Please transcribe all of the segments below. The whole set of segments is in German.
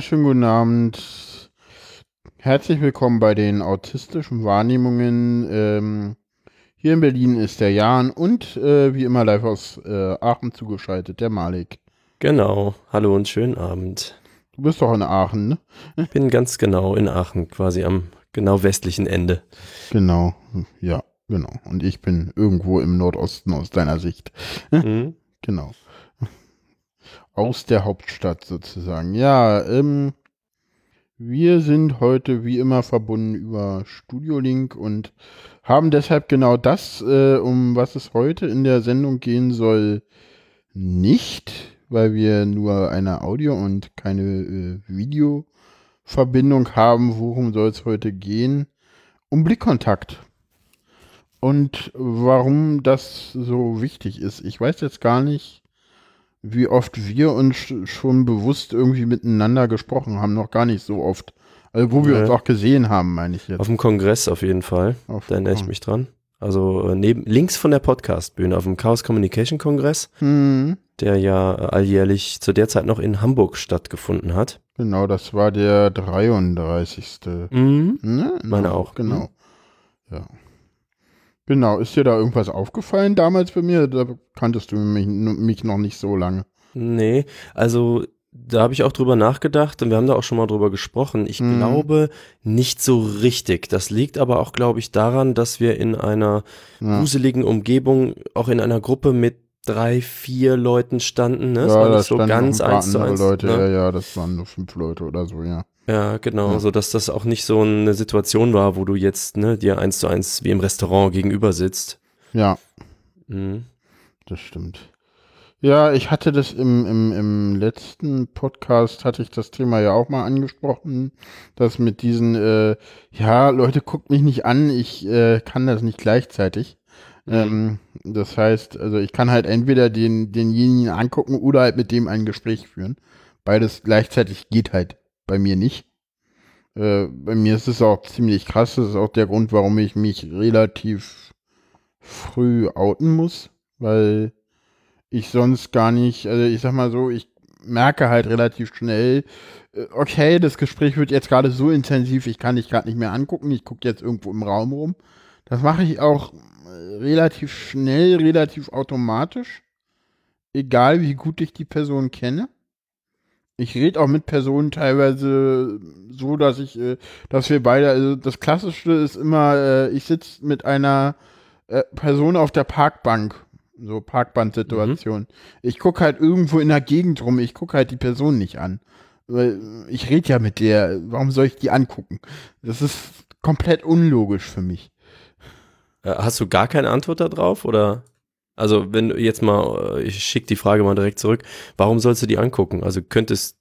Wunderschönen guten Abend. Herzlich willkommen bei den autistischen Wahrnehmungen. Ähm, hier in Berlin ist der Jan und äh, wie immer live aus äh, Aachen zugeschaltet, der Malik. Genau. Hallo und schönen Abend. Du bist doch in Aachen, ne? Ich bin ganz genau in Aachen, quasi am genau westlichen Ende. Genau, ja, genau. Und ich bin irgendwo im Nordosten aus deiner Sicht. Mhm. Genau. Aus der Hauptstadt sozusagen. Ja, ähm, wir sind heute wie immer verbunden über Studio Link und haben deshalb genau das, äh, um was es heute in der Sendung gehen soll, nicht, weil wir nur eine Audio- und keine äh, Videoverbindung haben. Worum soll es heute gehen? Um Blickkontakt. Und warum das so wichtig ist. Ich weiß jetzt gar nicht, wie oft wir uns schon bewusst irgendwie miteinander gesprochen haben. Noch gar nicht so oft. Also wo wir Ja. uns auch gesehen haben, meine ich jetzt. Auf dem Kongress auf jeden Fall. Auf- Da erinnere ich mich dran. Also äh, neben, links von der Podcastbühne auf dem Chaos Communication Kongress, Hm, der ja äh, alljährlich zu der Zeit noch in Hamburg stattgefunden hat. genau, das war der 33. Mhm. Ne? Meine auch. Genau. Ja. Genau, ist dir da irgendwas aufgefallen damals bei mir? Da kanntest du mich, mich noch nicht so lange. Nee, also da habe ich auch drüber nachgedacht und wir haben da auch schon mal drüber gesprochen. Ich Mhm. glaube nicht so richtig. Das liegt aber auch, glaube ich, daran, dass wir in einer Ja. gruseligen Umgebung, auch in einer Gruppe mit drei, vier Leuten standen. Ne? Ja, war da nicht so ganz eins zu eins. Leute, ne? ja, ja, das waren nur fünf Leute oder so, ja. Ja, genau, Ja. so dass das auch nicht so eine Situation war, wo du jetzt ne, dir eins zu eins wie im Restaurant gegenüber sitzt. Ja, Mhm. das stimmt. Ja, ich hatte das im, im, im letzten Podcast, hatte ich das Thema ja auch mal angesprochen, dass mit diesen, äh, ja, Leute, guckt mich nicht an, ich äh, kann das nicht gleichzeitig. Ähm, das heißt, also ich kann halt entweder den, denjenigen angucken oder halt mit dem ein Gespräch führen. Beides gleichzeitig geht halt bei mir nicht. Äh, bei mir ist es auch ziemlich krass. Das ist auch der Grund, warum ich mich relativ früh outen muss, weil ich sonst gar nicht, also ich sag mal so, ich merke halt relativ schnell, äh, okay, das Gespräch wird jetzt gerade so intensiv, ich kann dich gerade nicht mehr angucken, ich gucke jetzt irgendwo im Raum rum. Das mache ich auch relativ schnell, relativ automatisch, egal wie gut ich die Person kenne. Ich rede auch mit Personen teilweise so, dass ich, äh, dass wir beide, also das Klassischste ist immer, äh, ich sitze mit einer äh, Person auf der Parkbank, so Parkbandsituation. Ich gucke halt irgendwo in der Gegend rum, ich gucke halt die Person nicht an. Weil ich rede ja mit der, warum soll ich die angucken? Das ist komplett unlogisch für mich. Äh, Hast du gar keine Antwort darauf oder? Also wenn du jetzt mal, äh, ich schicke die Frage mal direkt zurück, warum sollst du die angucken? Also könntest,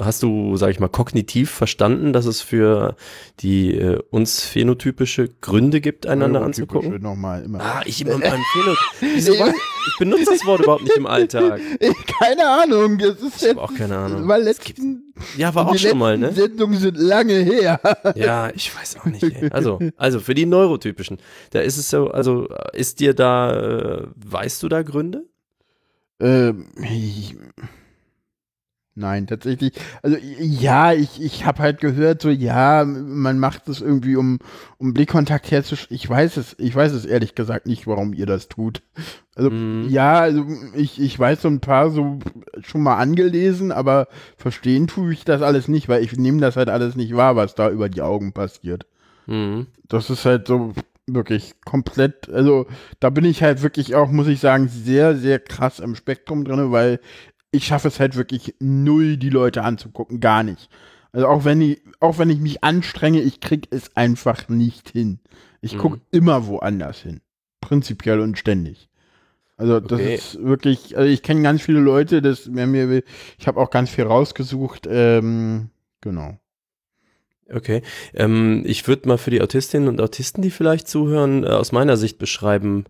hast du, sag ich mal, kognitiv verstanden, dass es für die äh, uns phänotypische Gründe gibt, einander anzugucken? Nochmal immer. Ah, ich immer Phäno Wieso? Ich benutze das Wort überhaupt nicht im Alltag. Keine Ahnung, das ist Ich habe auch keine Ahnung. weil letzten, Ja, war auch schon mal, ne? Sendungen sind lange her. Ja, ich weiß auch nicht. Ey. Also, also für die Neurotypischen, da ist es so, also ist dir da, äh, weißt du da Gründe? Ähm, ich, nein, tatsächlich. Also ja, ich, ich habe halt gehört, so ja, man macht es irgendwie, um, um Blickkontakt herzustellen. Ich weiß es, ich weiß es ehrlich gesagt nicht, warum ihr das tut. Also Mhm. ja, also ich, ich weiß so ein paar so schon mal angelesen, aber verstehen tue ich das alles nicht, weil ich nehme das halt alles nicht wahr, was da über die Augen passiert. Mhm. Das ist halt so wirklich komplett, also da bin ich halt wirklich auch, muss ich sagen, sehr, sehr krass im Spektrum drin, weil ich schaffe es halt wirklich null, die Leute anzugucken, gar nicht. Also auch wenn ich, auch wenn ich mich anstrenge, ich krieg es einfach nicht hin. Ich Mhm. gucke immer woanders hin. Prinzipiell und ständig. Also das Okay. ist wirklich, also ich kenne ganz viele Leute, das mir, mir ich habe auch ganz viel rausgesucht, ähm, genau. Okay. Ähm, ich würde mal für die Autistinnen und Autisten, die vielleicht zuhören, äh, aus meiner Sicht beschreiben,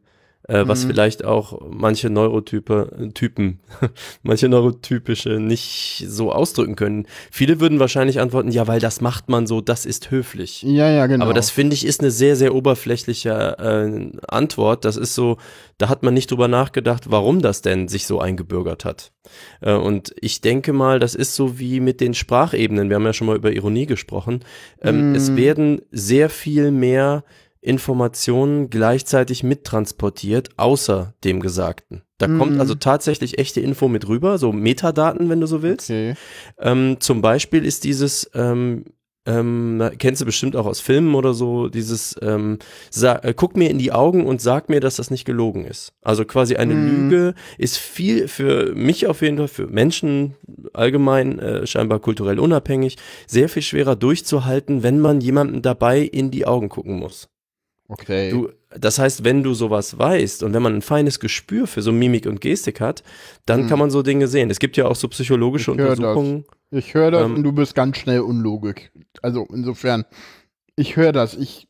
äh, was Mhm. vielleicht auch manche Neurotype, Typen, manche Neurotypische nicht so ausdrücken können. Viele würden wahrscheinlich antworten, ja, weil das macht man so, das ist höflich. Ja, ja, genau. Aber das finde ich ist eine sehr, sehr oberflächliche äh, Antwort. Das ist so, da hat man nicht drüber nachgedacht, warum das denn sich so eingebürgert hat. Äh, und ich denke mal, das ist so wie mit den Sprachebenen. Wir haben ja schon mal über Ironie gesprochen. Ähm, Mm. Es werden sehr viel mehr Informationen gleichzeitig mittransportiert, außer dem Gesagten. Da kommt Mm. also tatsächlich echte Info mit rüber, so Metadaten, wenn du so willst. okay. Ähm, zum Beispiel ist dieses, ähm, ähm, kennst du bestimmt auch aus Filmen oder so, dieses, ähm, sa- äh, guck mir in die Augen und sag mir, dass das nicht gelogen ist. Also quasi eine Mhm. Lüge ist viel, für mich auf jeden Fall, für Menschen allgemein, äh, scheinbar kulturell unabhängig, sehr viel schwerer durchzuhalten, wenn man jemandem dabei in die Augen gucken muss. Okay. Du, das heißt, wenn du sowas weißt und wenn man ein feines Gespür für so Mimik und Gestik hat, dann Hm. kann man so Dinge sehen. Es gibt ja auch so psychologische Ich hör das. Untersuchungen. Ich höre das Ähm, und du bist ganz schnell unlogik. Also insofern, ich höre das. Ich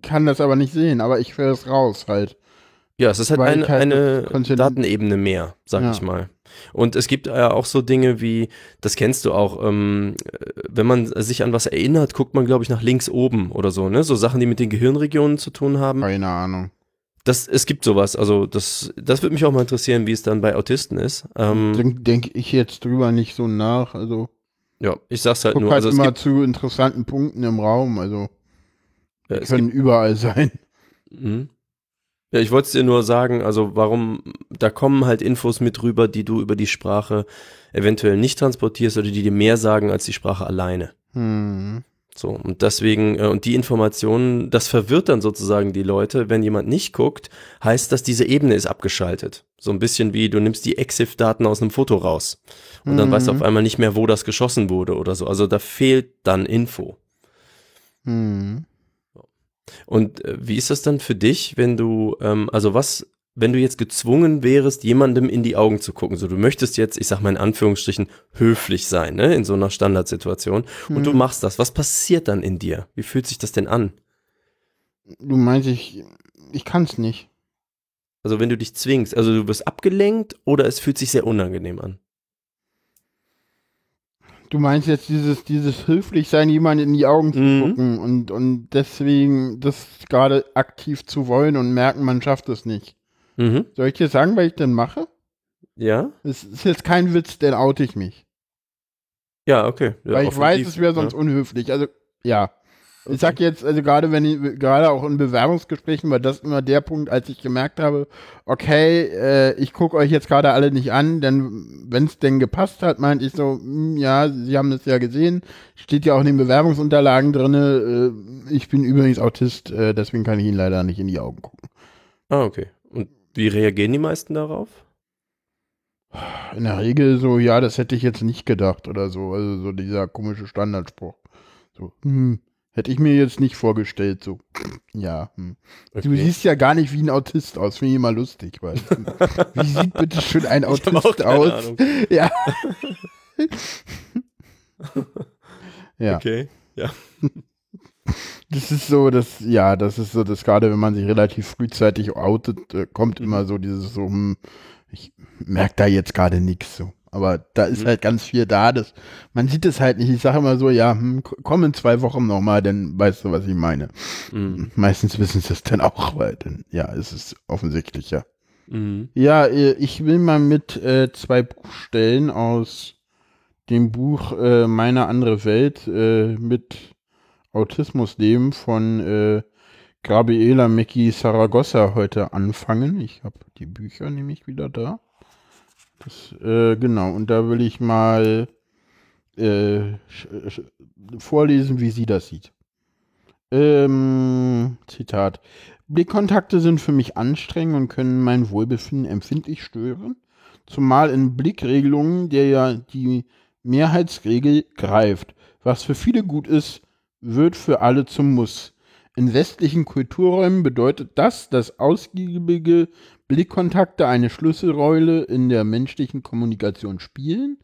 kann das aber nicht sehen, aber ich höre es raus halt. Ja, es ist halt Weil eine, eine Datenebene mehr, sag Ja. ich mal. Und es gibt ja auch so Dinge wie, das kennst du auch, ähm, äh, wenn man sich an was erinnert, guckt man, glaube ich, nach links oben oder so, ne? So Sachen, die mit den Gehirnregionen zu tun haben. Keine Ahnung. Das, es gibt sowas, also das, das würde mich auch mal interessieren, wie es dann bei Autisten ist. Ähm, Denke denk ich jetzt drüber nicht so nach. Also ja, ich sag's halt nur, halt also es immer zu interessanten Punkten im Raum. Also ja, können überall sein. Mhm. Ja, ich wollte es dir nur sagen, also warum, da kommen halt Infos mit rüber, die du über die Sprache eventuell nicht transportierst oder die dir mehr sagen als die Sprache alleine. Hm. So, und deswegen, äh, und die Informationen, das verwirrt dann sozusagen die Leute. Wenn jemand nicht guckt, heißt das, diese Ebene ist abgeschaltet. So ein bisschen wie, du nimmst die EXIF-Daten aus einem Foto raus. Und dann weißt du Mhm. auf einmal nicht mehr, wo das geschossen wurde oder so. Also da fehlt dann Info. Hm. Und äh, wie ist das dann für dich, wenn du, ähm, also was, wenn du jetzt gezwungen wärst, jemandem in die Augen zu gucken? So, du möchtest jetzt, ich sag mal in Anführungsstrichen, höflich sein, ne, in so einer Standardsituation. Und du Hm. machst das. Was passiert dann in dir? Wie fühlt sich das denn an? Du meinst, ich, ich kann es nicht. Also wenn du dich zwingst, also du wirst abgelenkt oder es fühlt sich sehr unangenehm an. Du meinst jetzt dieses, dieses höflich sein, jemand in die Augen zu Mhm. gucken und, und deswegen das gerade aktiv zu wollen und merken, man schafft es nicht. Mhm. Soll ich dir sagen, was ich denn mache? Ja? Es ist jetzt kein Witz, denn oute ich mich. Ja, okay. Ja, Weil ich weiß, es wäre sonst ja. unhöflich. Also, ja. Ich sag jetzt, also gerade wenn ich, gerade auch in Bewerbungsgesprächen war das immer der Punkt, als ich gemerkt habe, okay, äh, ich gucke euch jetzt gerade alle nicht an, denn wenn es denn gepasst hat, meinte ich so, hm, ja, Sie haben das ja gesehen, steht ja auch in den Bewerbungsunterlagen drinne, äh, ich bin übrigens Autist, äh, deswegen kann ich Ihnen leider nicht in die Augen gucken. Ah, okay. Und wie reagieren die meisten darauf? In der Regel so, ja, das hätte ich jetzt nicht gedacht oder so, also so dieser komische Standardspruch. So, hm, hätte ich mir jetzt nicht vorgestellt, so, ja, hm. Du Okay. siehst ja gar nicht wie ein Autist aus. Finde ich immer lustig, weil wie sieht bitte schön ein Autist aus? Ahnung. Ja. ja, Okay. das ist so, das, ja, das ist so, das gerade wenn man sich relativ frühzeitig outet, äh, kommt Mhm. immer so dieses so, hm, ich merke da jetzt gerade nichts so. Aber da ist Mhm. halt ganz viel da. Das, man sieht es halt nicht. Ich sage immer so, ja, hm, komm in zwei Wochen nochmal, dann weißt du, was ich meine. Mhm. Meistens wissen sie es dann auch, weil dann, ja, es ist offensichtlicher. Mhm. Ja, äh, ich will mal mit äh, zwei Buchstellen aus dem Buch äh, Meine andere Welt äh, mit Autismus leben von äh, Gabriela Mecki Saragossa heute anfangen. Ich habe die Bücher nämlich wieder da. Das, äh, genau, und da will ich mal äh, vorlesen, wie sie das sieht. Ähm, Zitat. Blickkontakte sind für mich anstrengend und können mein Wohlbefinden empfindlich stören, zumal in Blickregelungen, der ja die Mehrheitsregel greift. Was für viele gut ist, wird für alle zum Muss. In westlichen Kulturräumen bedeutet das, dass ausgiebige Blickkontakte eine Schlüsselrolle in der menschlichen Kommunikation spielen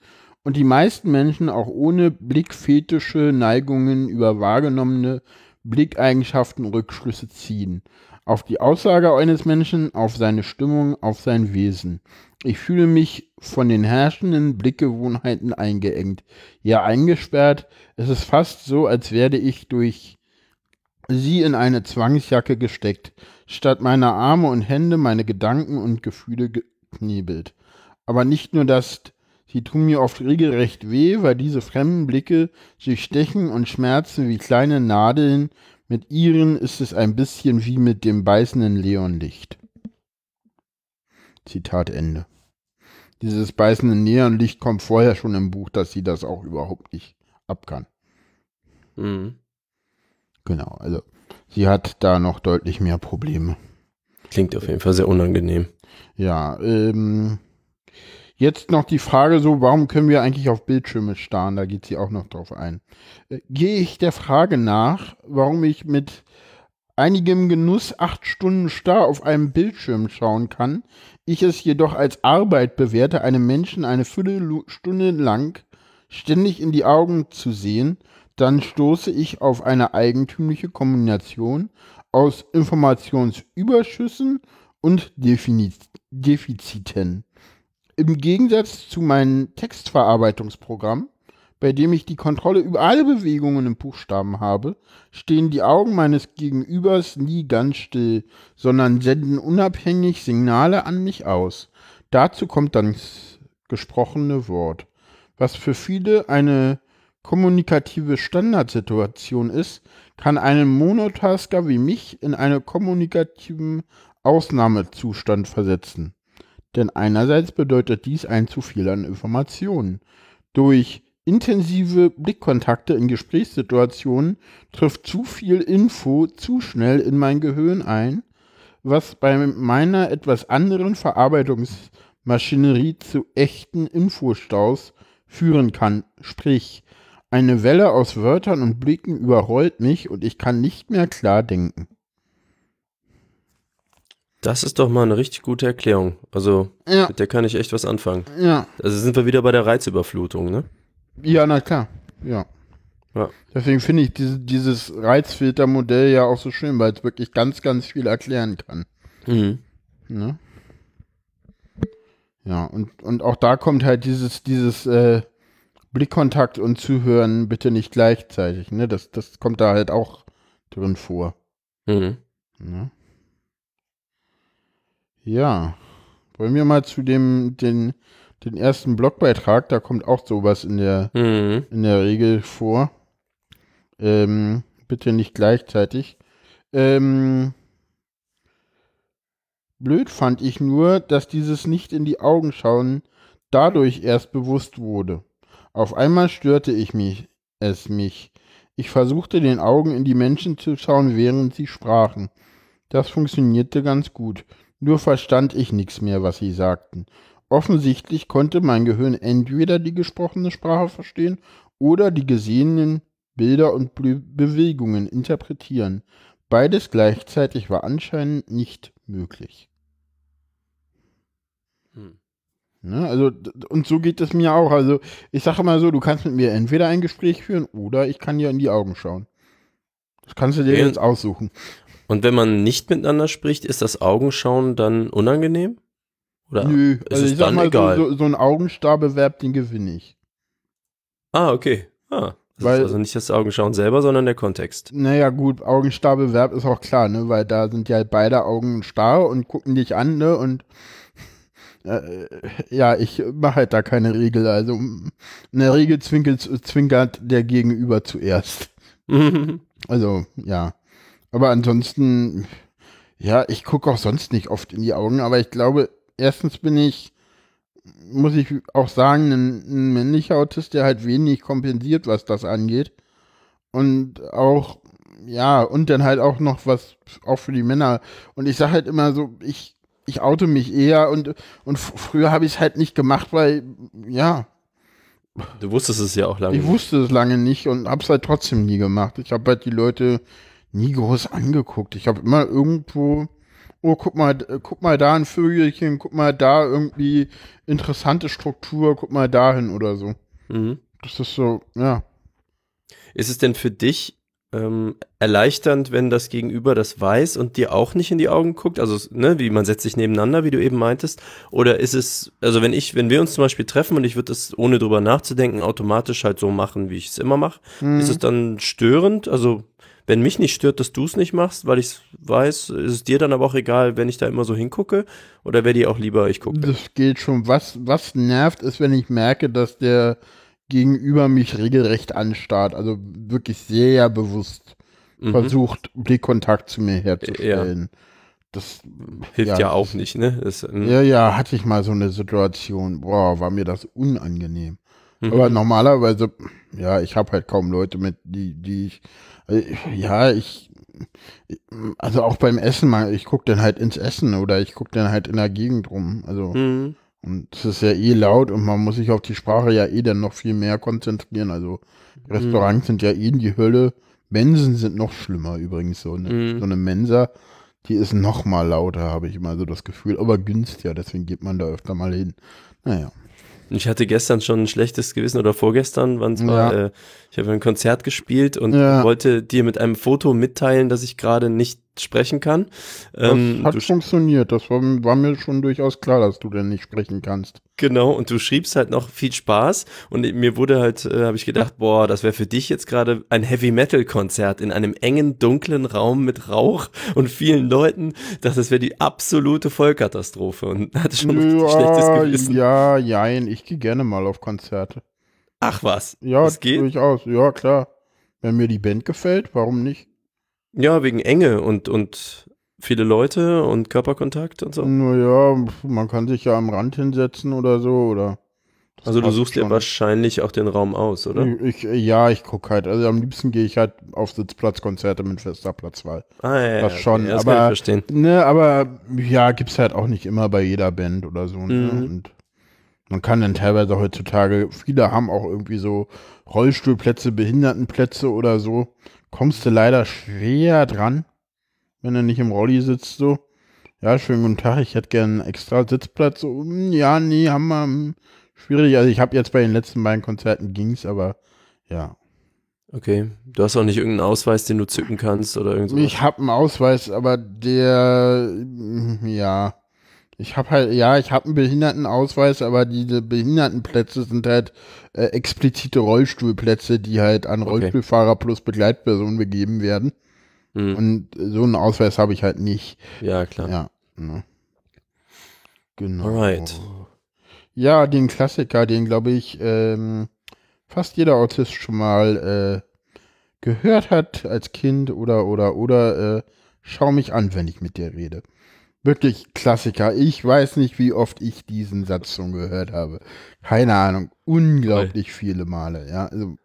und die meisten Menschen auch ohne blickfetische Neigungen über wahrgenommene Blickeigenschaften Rückschlüsse ziehen. auf die Aussage eines Menschen, auf seine Stimmung, auf sein Wesen. Ich fühle mich von den herrschenden Blickgewohnheiten eingeengt, ja eingesperrt. Es ist fast so, als werde ich durch sie in eine Zwangsjacke gesteckt, statt meiner Arme und Hände meine Gedanken und Gefühle geknebelt. Aber nicht nur das, sie tun mir oft regelrecht weh, weil diese fremden Blicke sich stechen und schmerzen wie kleine Nadeln, mit ihren ist es ein bisschen wie mit dem beißenden Leonlicht. Zitat Ende. Dieses beißende Neonlicht kommt vorher schon im Buch, dass sie das auch überhaupt nicht ab kann. Mhm. Genau, also sie hat da noch deutlich mehr Probleme. Klingt auf jeden Fall sehr unangenehm. Ja, ähm, Jetzt noch die Frage so, warum können wir eigentlich auf Bildschirme starren? Da geht sie auch noch drauf ein. Äh, gehe ich der Frage nach, warum ich mit einigem Genuss acht Stunden starr auf einem Bildschirm schauen kann, ich es jedoch als Arbeit bewerte, einem Menschen eine Viertelstunde lang ständig in die Augen zu sehen, dann stoße ich auf eine eigentümliche Kombination aus Informationsüberschüssen und Defiziten. Im Gegensatz zu meinem Textverarbeitungsprogramm, bei dem ich die Kontrolle über alle Bewegungen im Buchstaben habe, stehen die Augen meines Gegenübers nie ganz still, sondern senden unabhängig Signale an mich aus. Dazu kommt dann das gesprochene Wort, was für viele eine kommunikative Standardsituation ist, kann einen Monotasker wie mich in einen kommunikativen Ausnahmezustand versetzen. Denn einerseits bedeutet dies ein zu viel an Informationen. Durch intensive Blickkontakte in Gesprächssituationen trifft zu viel Info zu schnell in mein Gehirn ein, was bei meiner etwas anderen Verarbeitungsmaschinerie zu echten Infostaus führen kann. Sprich, eine Welle aus Wörtern und Blicken überrollt mich und ich kann nicht mehr klar denken. Das ist doch mal eine richtig gute Erklärung. Also, Ja. mit der kann ich echt was anfangen. Ja, Also sind wir wieder bei der Reizüberflutung, ne? ja, na klar. Ja. Ja. Deswegen finde ich diese, dieses Reizfiltermodell ja auch so schön, weil es wirklich ganz, ganz viel erklären kann. Mhm. Ne? Ja, und, und auch da kommt halt dieses, dieses äh, Blickkontakt und Zuhören bitte nicht gleichzeitig. Ne? Das, das kommt da halt auch drin vor. Mhm. Ne? Ja. Wollen wir mal zu dem, den, den ersten Blogbeitrag, da kommt auch sowas in der, Mhm. in der Regel vor. Ähm, bitte nicht gleichzeitig. Ähm, blöd fand ich nur, dass dieses nicht in die Augen schauen dadurch erst bewusst wurde. Auf einmal störte ich mich, es mich. Ich versuchte den Augen in die Menschen zu schauen, während sie sprachen. Das funktionierte ganz gut. Nur verstand ich nichts mehr, was sie sagten. Offensichtlich konnte mein Gehirn entweder die gesprochene Sprache verstehen oder die gesehenen Bilder und Be Bewegungen interpretieren. Beides gleichzeitig war anscheinend nicht möglich. Hm. Ne, also, und so geht es mir auch. Also, ich sage mal so, du kannst mit mir entweder ein Gespräch führen oder ich kann dir in die Augen schauen. Das kannst du dir jetzt aussuchen. Und wenn man nicht miteinander spricht, ist das Augenschauen dann unangenehm? Oder Nö, ist also es ich sag dann mal, egal? so, so, ein Augenstarbewerb, den gewinne ich. Ah, okay. Ah, das Weil- ist also nicht das Augenschauen selber, sondern der Kontext. Naja, gut, Augenstarbewerb ist auch klar, ne, weil da sind ja beide Augen starr und gucken dich an, ne, und äh, ja, ich mache halt da keine Regel. Also in der Regel zwinkelt, zwinkert der Gegenüber zuerst. Also, ja. Aber ansonsten, ja, ich gucke auch sonst nicht oft in die Augen, aber ich glaube, erstens bin ich, muss ich auch sagen, ein, ein männlicher Autist, der halt wenig kompensiert, was das angeht. Und auch, ja, und dann halt auch noch was, auch für die Männer. Und ich sage halt immer so, ich, ich oute mich eher und, und früher habe ich es halt nicht gemacht, weil, ja, Du wusstest es ja auch lange. ich wusste es lange nicht und hab's halt trotzdem nie gemacht. Ich habe halt die Leute nie groß angeguckt. Ich habe immer irgendwo, oh, guck mal, guck mal da ein Vögelchen, guck mal da irgendwie interessante Struktur, guck mal dahin oder so. Mhm. Das ist so, ja. Ist es denn für dich ähm, erleichternd, wenn das Gegenüber das weiß und dir auch nicht in die Augen guckt? Also, ne, wie man setzt sich nebeneinander, wie du eben meintest? Oder ist es, also wenn ich, wenn wir uns zum Beispiel treffen und ich würde das ohne drüber nachzudenken automatisch halt so machen, wie ich es immer mache, Hm. ist es dann störend? Also, wenn mich nicht stört, dass du es nicht machst, weil ich es weiß, ist es dir dann aber auch egal, wenn ich da immer so hingucke? Oder wäre dir auch lieber, ich gucke? Das geht schon. Was, was nervt, ist, wenn ich merke, dass der Gegenüber mich regelrecht anstarrt. Also wirklich sehr bewusst Mhm. versucht, Blickkontakt zu mir herzustellen. Das, Hilft ja, ja, auch nicht, ne? Das, mm, ja, ja, hatte ich mal so eine Situation. Boah, war mir das unangenehm. mhm. Aber normalerweise, ja, ich habe halt kaum Leute mit, die, die ich, äh, ja, ich, also auch beim Essen mal, ich gucke dann halt ins Essen oder ich gucke dann halt in der Gegend rum. Also, Mhm. Und es ist ja eh laut und man muss sich auf die Sprache ja eh dann noch viel mehr konzentrieren. Also, Restaurants sind ja eh die Hölle. Mensen sind noch schlimmer übrigens, so eine, Mhm. so eine Mensa. Die ist noch mal lauter, habe ich immer so das Gefühl, aber günstiger, deswegen geht man da öfter mal hin. Naja. Ich hatte gestern schon ein schlechtes Gewissen oder vorgestern, wann es war, Ja. äh, ich habe ein Konzert gespielt und Ja. wollte dir mit einem Foto mitteilen, dass ich gerade nicht sprechen kann. Das Ähm, hat du, funktioniert. Das war, war mir schon durchaus klar, dass du denn nicht sprechen kannst. genau, und du schriebst halt noch viel Spaß und mir wurde halt, äh, habe ich gedacht, boah, das wäre für dich jetzt gerade ein Heavy Metal Konzert in einem engen, dunklen Raum mit Rauch und vielen Leuten. Das, das wäre die absolute Vollkatastrophe und hatte schon ein richtig schlechtes Ja, Gewissen. ja, jein. Ich gehe gerne mal auf Konzerte. Ach was, Ja, das geht? durchaus. Ja, klar. Wenn mir die Band gefällt, warum nicht? Ja, wegen Enge und, und viele Leute und Körperkontakt und so. Naja, man kann sich ja am Rand hinsetzen oder so, oder. Also du suchst dir schon. wahrscheinlich auch den Raum aus, oder? Ich, ja, ich gucke halt. Also am liebsten gehe ich halt auf Sitzplatzkonzerte mit fester Platzwahl. Ah, ja, Das ja, schon, okay, das aber- kann ich verstehen. Ne, aber ja, gibt's halt auch nicht immer bei jeder Band oder so. Ne? Mhm. Und man kann dann teilweise heutzutage, viele haben auch irgendwie so Rollstuhlplätze, Behindertenplätze oder so. Kommst du leider schwer dran, wenn du nicht im Rolli sitzt so. Ja, schönen guten Tag, ich hätte gern einen extra Sitzplatz. So, hm, ja, nee, haben wir. hm, Schwierig. Also ich habe jetzt bei den letzten beiden Konzerten ging's, aber ja. Okay. Du hast auch nicht irgendeinen Ausweis, den du zücken kannst oder irgend sowas? Ich habe einen Ausweis, aber der, mm, ja, ich habe halt, ja, ich habe einen Behindertenausweis, aber diese Behindertenplätze sind halt äh, explizite Rollstuhlplätze, die halt an Okay. Rollstuhlfahrer plus Begleitpersonen begeben werden. Hm. Und so einen Ausweis habe ich halt nicht. Ja, klar. Ja. Ne. Genau. Alright. Ja, den Klassiker, den glaube ich ähm, fast jeder Autist schon mal äh, gehört hat als Kind oder oder oder äh, schau mich an, wenn ich mit dir rede. Wirklich Klassiker. Ich weiß nicht, wie oft ich diesen Satz schon gehört habe. Keine Ahnung. Unglaublich viele Male. Ja, also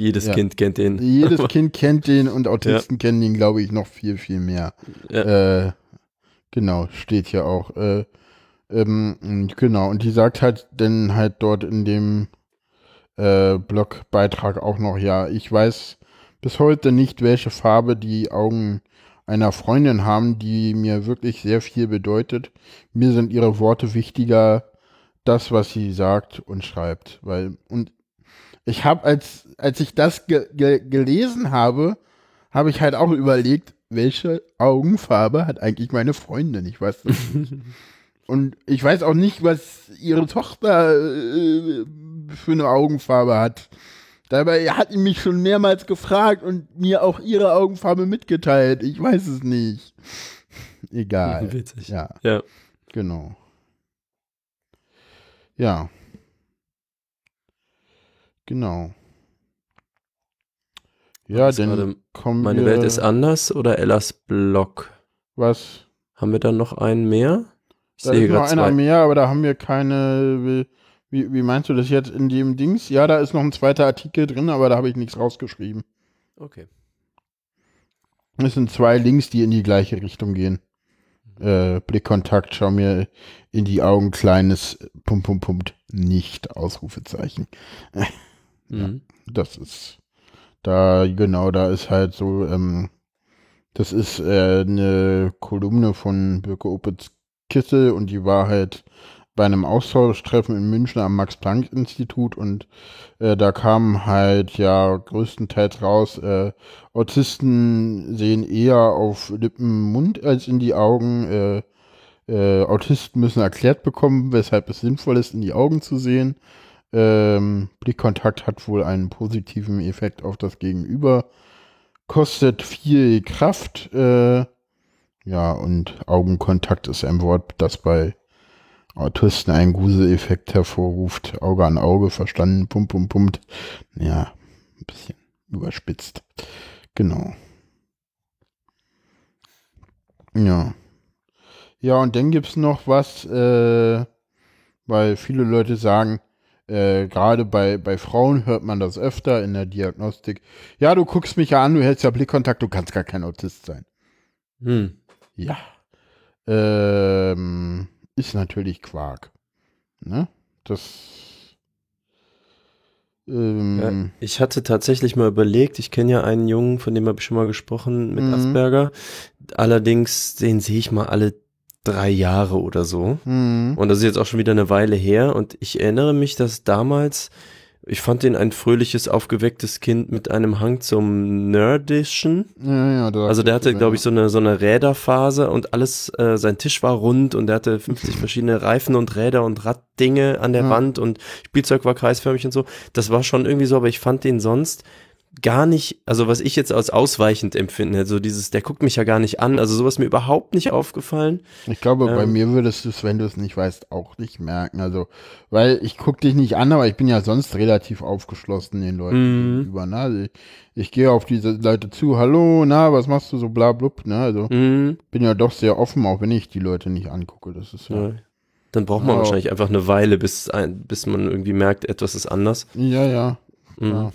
Jedes Ja. Kind kennt den. jedes Kind kennt den und Autisten kennen ihn, glaube ich, noch viel viel mehr. Ja. Äh, genau, steht hier auch. Äh, ähm, genau, und die sagt halt dann halt dort in dem äh, Blogbeitrag auch noch, ja, ich weiß bis heute nicht, welche Farbe die Augen einer Freundin haben, die mir wirklich sehr viel bedeutet. Mir sind ihre Worte wichtiger, das, was sie sagt und schreibt. Weil, und ich habe, als, als ich das ge ge gelesen habe, habe ich halt auch überlegt, welche Augenfarbe hat eigentlich meine Freundin? Ich weiß das nicht. Und ich weiß auch nicht, was ihre Tochter äh, für eine Augenfarbe hat. Dabei hat sie mich schon mehrmals gefragt und mir auch ihre Augenfarbe mitgeteilt. Ich weiß es nicht. Egal. Witzig. Ja, Ja. genau. Ja. Genau. Ja, Das dann kommen Meine wir, Welt ist anders oder Ellas Blog? was? Haben wir dann noch einen mehr? Ich Da sehe ist noch gerade einer zwei. mehr, aber da haben wir keine. Wie, wie, meinst du das jetzt in dem Dings? Ja, da ist noch ein zweiter Artikel drin, aber da habe ich nichts rausgeschrieben. Okay. Es sind zwei Links, die in die gleiche Richtung gehen. Äh, Blickkontakt, schau mir in die Augen, kleines Pum Pum Punkt, nicht Ausrufezeichen. Mhm. Das ist da, genau, da ist halt so, ähm, das ist äh, eine Kolumne von Birke Opitz Kissel und die war halt bei einem Austauschtreffen in München am Max-Planck-Institut und äh, da kam halt ja größtenteils raus, äh, Autisten sehen eher auf Lippen, Mund als in die Augen. Äh, äh, Autisten müssen erklärt bekommen, weshalb es sinnvoll ist, in die Augen zu sehen. Ähm, Blickkontakt hat wohl einen positiven Effekt auf das Gegenüber. Kostet viel Kraft. Äh, ja, und Augenkontakt ist ein Wort, das bei Autisten einen Gruseleffekt hervorruft. Auge an Auge, verstanden, pum, pum, pum. Ja, ein bisschen überspitzt. Genau. Ja. Ja, und dann gibt's noch was, äh, weil viele Leute sagen, äh, gerade bei, bei Frauen hört man das öfter in der Diagnostik. Ja, du guckst mich ja an, du hältst ja Blickkontakt, du kannst gar kein Autist sein. Hm. Ja. Ähm, ist natürlich Quark. Ne? Das. Ähm, Ja, ich hatte tatsächlich mal überlegt, ich kenne ja einen Jungen, von dem habe ich schon mal gesprochen, mit Mhm. Asperger. Allerdings, den sehe ich mal alle drei Jahre oder so. hm, Und das ist jetzt auch schon wieder eine Weile her. Und ich erinnere mich, dass damals, ich fand den ein fröhliches, aufgewecktes Kind mit einem Hang zum Nerdischen. ja, ja, da Also der hatte, glaube ich, so eine, so eine Räderphase und alles, äh, sein Tisch war rund und der hatte 50 verschiedene Reifen und Räder und Raddinge an der Ja. Wand und Spielzeug war kreisförmig und so. Das war schon irgendwie so, aber ich fand den sonst gar nicht, also was ich jetzt als ausweichend empfinde, so dieses, der guckt mich ja gar nicht an, also sowas mir überhaupt nicht aufgefallen. Ich glaube, bei Ähm. mir würdest du es, wenn du es nicht weißt, auch nicht merken. Also, weil ich gucke dich nicht an, aber ich bin ja sonst relativ aufgeschlossen den Leuten Mhm. gegenüber. Ne? Also ich, ich gehe auf diese Leute zu, hallo, na, was machst du so, bla, blub, ne? Also, Mhm. bin ja doch sehr offen, auch wenn ich die Leute nicht angucke. Das ist ja. Ja. Dann braucht man Ja. wahrscheinlich einfach eine Weile, bis, bis man irgendwie merkt, etwas ist anders. Ja, ja. Mhm. ja.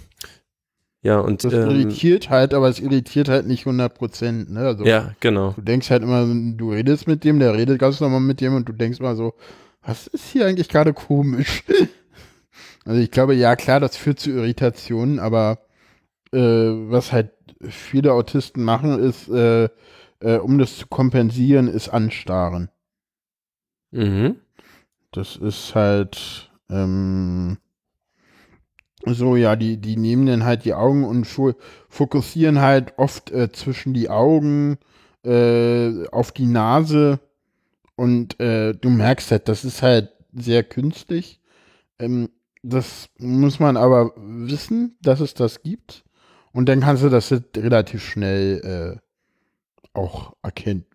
Ja, und Das ähm, irritiert halt, aber es irritiert halt nicht 100 Prozent, ne? Also, ja, genau. Du denkst halt immer, du redest mit dem, der redet ganz normal mit dem und du denkst mal so, was ist hier eigentlich gerade komisch? Also ich glaube, ja klar, das führt zu Irritationen, aber äh, was halt viele Autisten machen, ist, äh, äh, um das zu kompensieren, ist anstarren. Mhm. Das ist halt ähm, so, ja, die, die nehmen dann halt die Augen und fo fokussieren halt oft äh, zwischen die Augen äh, auf die Nase und äh, du merkst halt, das ist halt sehr künstlich. Ähm, das muss man aber wissen, dass es das gibt. Und dann kannst du das halt relativ schnell äh, auch erkennen.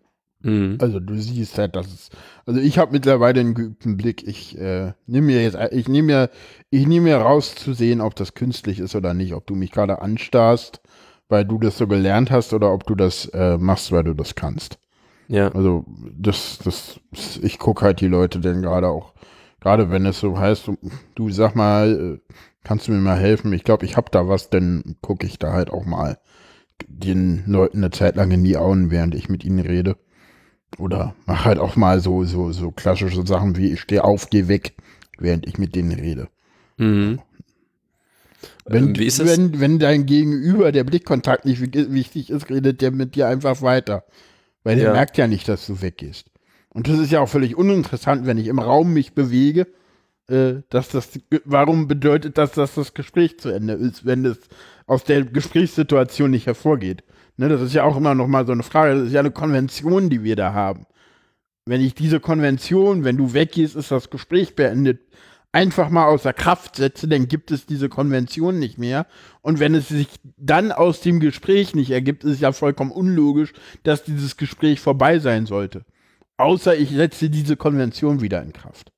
Mhm. Also du siehst halt, dass es. Also ich habe mittlerweile einen geübten Blick. Ich äh, nehme mir jetzt, ich nehme mir, ich nehme mir raus zu sehen, ob das künstlich ist oder nicht, ob du mich gerade anstarrst, weil du das so gelernt hast, oder ob du das äh, machst, weil du das kannst. Ja. Also das, das, ich gucke halt die Leute denn gerade auch, gerade wenn es so heißt, du, du sag mal, äh, kannst du mir mal helfen? Ich glaube, ich habe da was, dann gucke ich da halt auch mal den Leuten eine Zeit lang in die Augen, während ich mit ihnen rede. Oder mach halt auch mal so, so, so klassische Sachen wie ich stehe auf, geh weg, während ich mit denen rede. Mhm. Wenn, Ähm, wie ist wenn, wenn dein Gegenüber der Blickkontakt nicht wi- wichtig ist, redet der mit dir einfach weiter. Weil der Ja. merkt ja nicht, dass du weggehst. Und das ist ja auch völlig uninteressant, wenn ich im Raum mich bewege, äh, dass das, warum bedeutet das, dass das Gespräch zu Ende ist, wenn es aus der Gesprächssituation nicht hervorgeht? Ne, das ist ja auch immer noch mal so eine Frage, das ist ja eine Konvention, die wir da haben. Wenn ich diese Konvention, wenn du weggehst, ist das Gespräch beendet, einfach mal außer Kraft setze, dann gibt es diese Konvention nicht mehr. Und wenn es sich dann aus dem Gespräch nicht ergibt, ist es ja vollkommen unlogisch, dass dieses Gespräch vorbei sein sollte. Außer ich setze diese Konvention wieder in Kraft.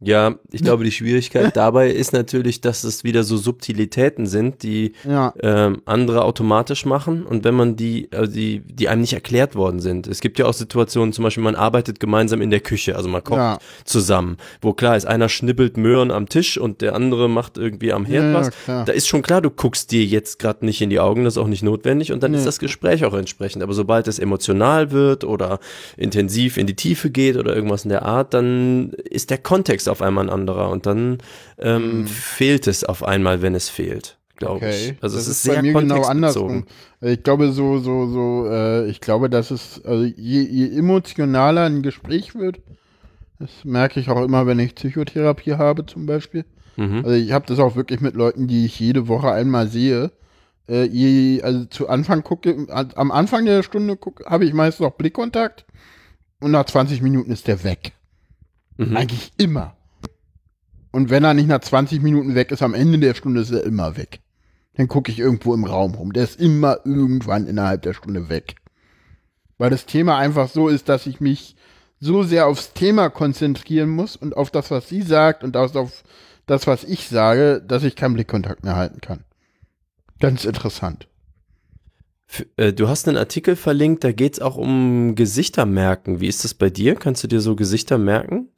Ja, ich glaube, die Schwierigkeit dabei ist natürlich, dass es wieder so Subtilitäten sind, die Ja, ähm, andere automatisch machen und wenn man die, also die, die einem nicht erklärt worden sind. Es gibt ja auch Situationen, zum Beispiel, man arbeitet gemeinsam in der Küche, also man kocht ja, zusammen, wo klar ist, einer schnibbelt Möhren am Tisch und der andere macht irgendwie am Herd ja, was. Da ist schon klar, du guckst dir jetzt gerade nicht in die Augen, das ist auch nicht notwendig und dann Nee. ist das Gespräch auch entsprechend. Aber sobald es emotional wird oder intensiv in die Tiefe geht oder irgendwas in der Art, dann ist der Kontext auf einmal ein anderer und dann ähm, Mhm. fehlt es auf einmal, wenn es fehlt, glaube ich. Okay. Also das es ist, bei sehr mir genau andersrum. Ich glaube so, so, so, äh, ich glaube, dass es, also je, je emotionaler ein Gespräch wird, Das merke ich auch immer, wenn ich Psychotherapie habe zum Beispiel. Mhm. Also ich habe das auch wirklich mit Leuten, die ich jede Woche einmal sehe. Äh, je, also zu Anfang gucke, am Anfang der Stunde habe ich meistens noch Blickkontakt und nach 20 Minuten ist der weg. Mhm. Eigentlich immer. Und wenn er nicht nach 20 Minuten weg ist, am Ende der Stunde ist er immer weg. Dann gucke ich irgendwo im Raum rum. Der ist immer irgendwann innerhalb der Stunde weg. Weil das Thema einfach so ist, dass ich mich so sehr aufs Thema konzentrieren muss und auf das, was sie sagt und auf das, was ich sage, dass ich keinen Blickkontakt mehr halten kann. Ganz interessant. Äh, du hast einen Artikel verlinkt, da geht es auch um Gesichter merken. Wie ist das bei dir? Kannst du dir so Gesichter merken?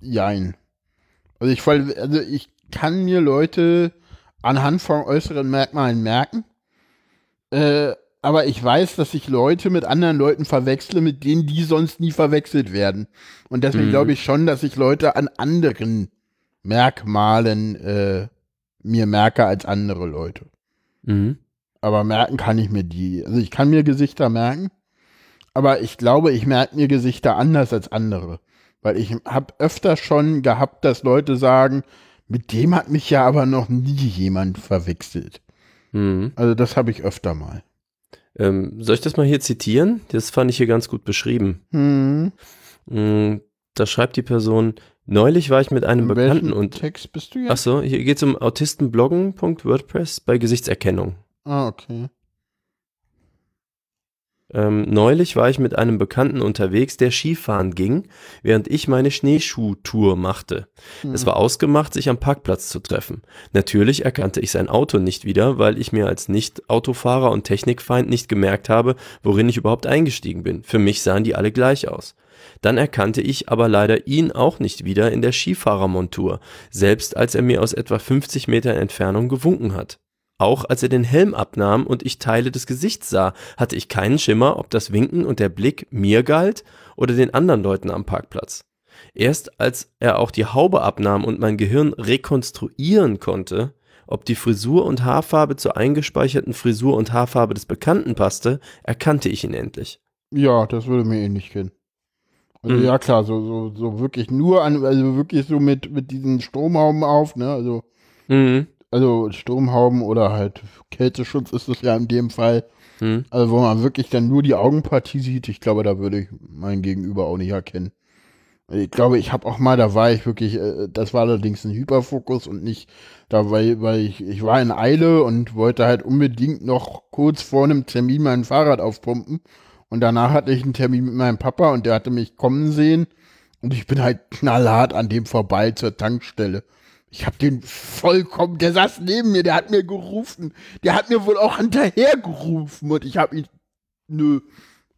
Jein. Also ich, also ich kann mir Leute anhand von äußeren Merkmalen merken. Äh, aber ich weiß, dass ich Leute mit anderen Leuten verwechsle, mit denen die sonst nie verwechselt werden. Und deswegen mhm. glaube ich schon, dass ich Leute an anderen Merkmalen äh, mir merke als andere Leute. Mhm. Aber merken kann ich mir die. Also ich kann mir Gesichter merken, aber ich glaube, ich merke mir Gesichter anders als andere. Weil ich habe öfter schon gehabt, dass Leute sagen, mit dem hat mich ja aber noch nie jemand verwechselt. Mhm. Also das habe ich öfter mal. Ähm, soll ich das mal hier zitieren? Das fand ich hier ganz gut beschrieben. Mhm. Da schreibt die Person, neulich war ich mit einem In Bekannten und. Text bist du jetzt? Achso, hier geht es um Autistenbloggen.wordpress bei Gesichtserkennung. Ah, okay. Ähm, neulich war ich mit einem Bekannten unterwegs, der Skifahren ging, während ich meine Schneeschuhtour machte. Hm. Es war ausgemacht, sich am Parkplatz zu treffen. Natürlich erkannte ich sein Auto nicht wieder, weil ich mir als Nicht-Autofahrer und Technikfeind nicht gemerkt habe, worin ich überhaupt eingestiegen bin. Für mich sahen die alle gleich aus. Dann erkannte ich aber leider ihn auch nicht wieder in der Skifahrermontur, selbst als er mir aus etwa 50 Metern Entfernung gewunken hat. Auch als er den Helm abnahm und ich Teile des Gesichts sah, hatte ich keinen Schimmer, ob das Winken und der Blick mir galt oder den anderen Leuten am Parkplatz. Erst als er auch die Haube abnahm und mein Gehirn rekonstruieren konnte, ob die Frisur und Haarfarbe zur eingespeicherten Frisur und Haarfarbe des Bekannten passte, erkannte ich ihn endlich. Ja, das würde mir ähnlich gehen. Also Mhm. ja klar, so, so, so wirklich nur an, also wirklich so mit, mit diesen Stromhauben auf, ne? Also, Mhm. Also Stromhauben oder halt Kälteschutz ist es ja in dem Fall. Mhm. Also wo man wirklich dann nur die Augenpartie sieht, ich glaube, da würde ich mein Gegenüber auch nicht erkennen. Ich glaube, ich habe auch mal, da war ich wirklich, äh, das war allerdings ein Hyperfokus und nicht, da weil, weil ich, ich war in Eile und wollte halt unbedingt noch kurz vor einem Termin mein Fahrrad aufpumpen. Und danach hatte ich einen Termin mit meinem Papa und der hatte mich kommen sehen. Und ich bin halt knallhart an dem vorbei zur Tankstelle. Ich habe den vollkommen, der saß neben mir, der hat mir gerufen. Der hat mir wohl auch hinterher gerufen und ich habe ihn, nö,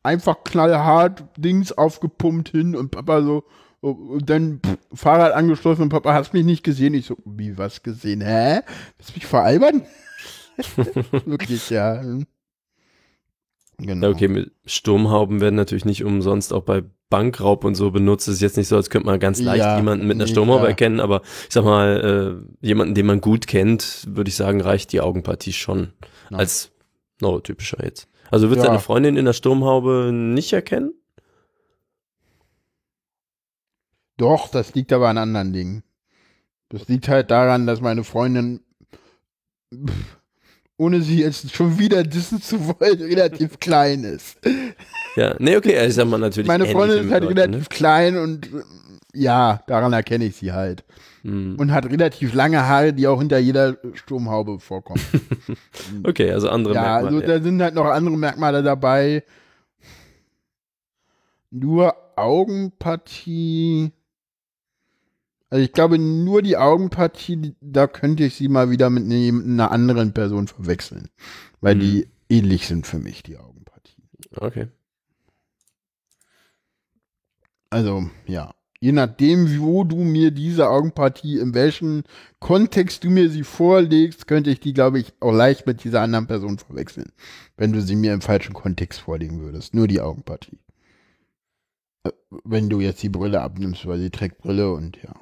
einfach knallhart Dings aufgepumpt hin und Papa so, und dann pff, Fahrrad angeschlossen und Papa, hast mich nicht gesehen? Ich so, wie, was gesehen? Hä? Willst du mich veralbern? Wirklich, ja. Genau. Ja, okay, mit Sturmhauben werden natürlich nicht umsonst auch bei Bankraub und so benutzt. Es ist jetzt nicht so, als könnte man ganz leicht Ja, jemanden mit einer Sturmhaube klar. erkennen, aber ich sag mal, äh, jemanden, den man gut kennt, würde ich sagen, reicht die Augenpartie schon Ja. als neurotypischer jetzt. Also wird Ja. seine Freundin in der Sturmhaube nicht erkennen? Doch, das liegt aber an anderen Dingen. Das liegt halt daran, dass meine Freundin, pff, ohne sie jetzt schon wieder dissen zu wollen, relativ klein ist. Ja, nee, okay, ich sag mal natürlich. Meine Freundin ist halt Leute, relativ klein und ja, daran erkenne ich sie halt. Ne? Hm. Und hat relativ lange Haare, die auch hinter jeder Sturmhaube vorkommen. Okay, also andere ja, also Merkmale. da sind halt noch andere Merkmale dabei. Nur Augenpartie. Also ich glaube, nur die Augenpartie, da könnte ich sie mal wieder mit ne- einer anderen Person verwechseln. Weil Mhm. die ähnlich sind für mich, die Augenpartie. Okay. Also, ja. Je nachdem, wo du mir diese Augenpartie, in welchem Kontext du mir sie vorlegst, könnte ich die, glaube ich, auch leicht mit dieser anderen Person verwechseln. Wenn du sie mir im falschen Kontext vorlegen würdest. Nur die Augenpartie. Äh, Wenn du jetzt die Brille abnimmst, weil sie trägt Brille und ja.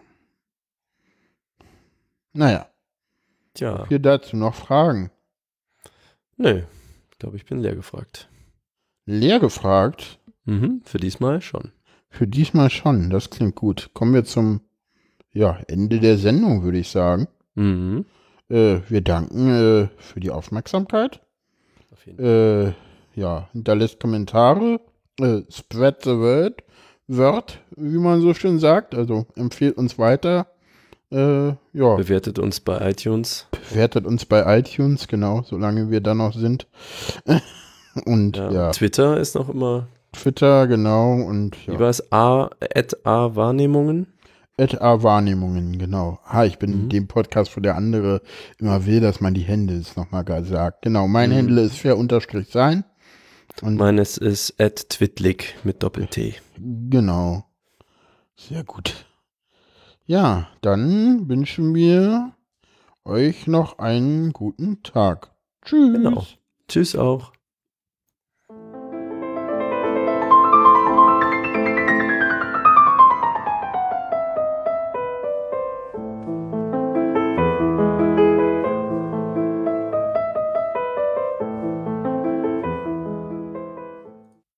Naja, Tja, hier dazu noch Fragen. nö. Ich glaube, ich bin leer gefragt. Leer gefragt. Mhm, für diesmal schon. Für diesmal schon, das klingt gut. Kommen wir zum ja, Ende der Sendung, würde ich sagen. Mhm. Äh, wir danken äh, für die Aufmerksamkeit. Auf jeden Fall. Äh, ja, hinterlässt Kommentare, äh, spread the word, word, wie man so schön sagt. Also empfehlt uns weiter. Äh, ja, Bewertet uns bei iTunes. bewertet uns bei iTunes, genau, solange wir da noch sind. Und Ja. ja, Twitter ist noch immer, Twitter, genau, und wie ja. war es? A, at A Wahrnehmungen. At A Wahrnehmungen, genau. Ha, ich bin Mhm. in dem Podcast, wo der andere immer will, dass man die Hände ist nochmal sagt. Genau, mein Mhm. Händler ist fair unterstrich sein. Und Meines ist at Twitlik mit Doppel-T. Genau. Sehr gut. Ja, dann wünschen wir euch noch einen guten Tag. Tschüss. Genau. Tschüss auch.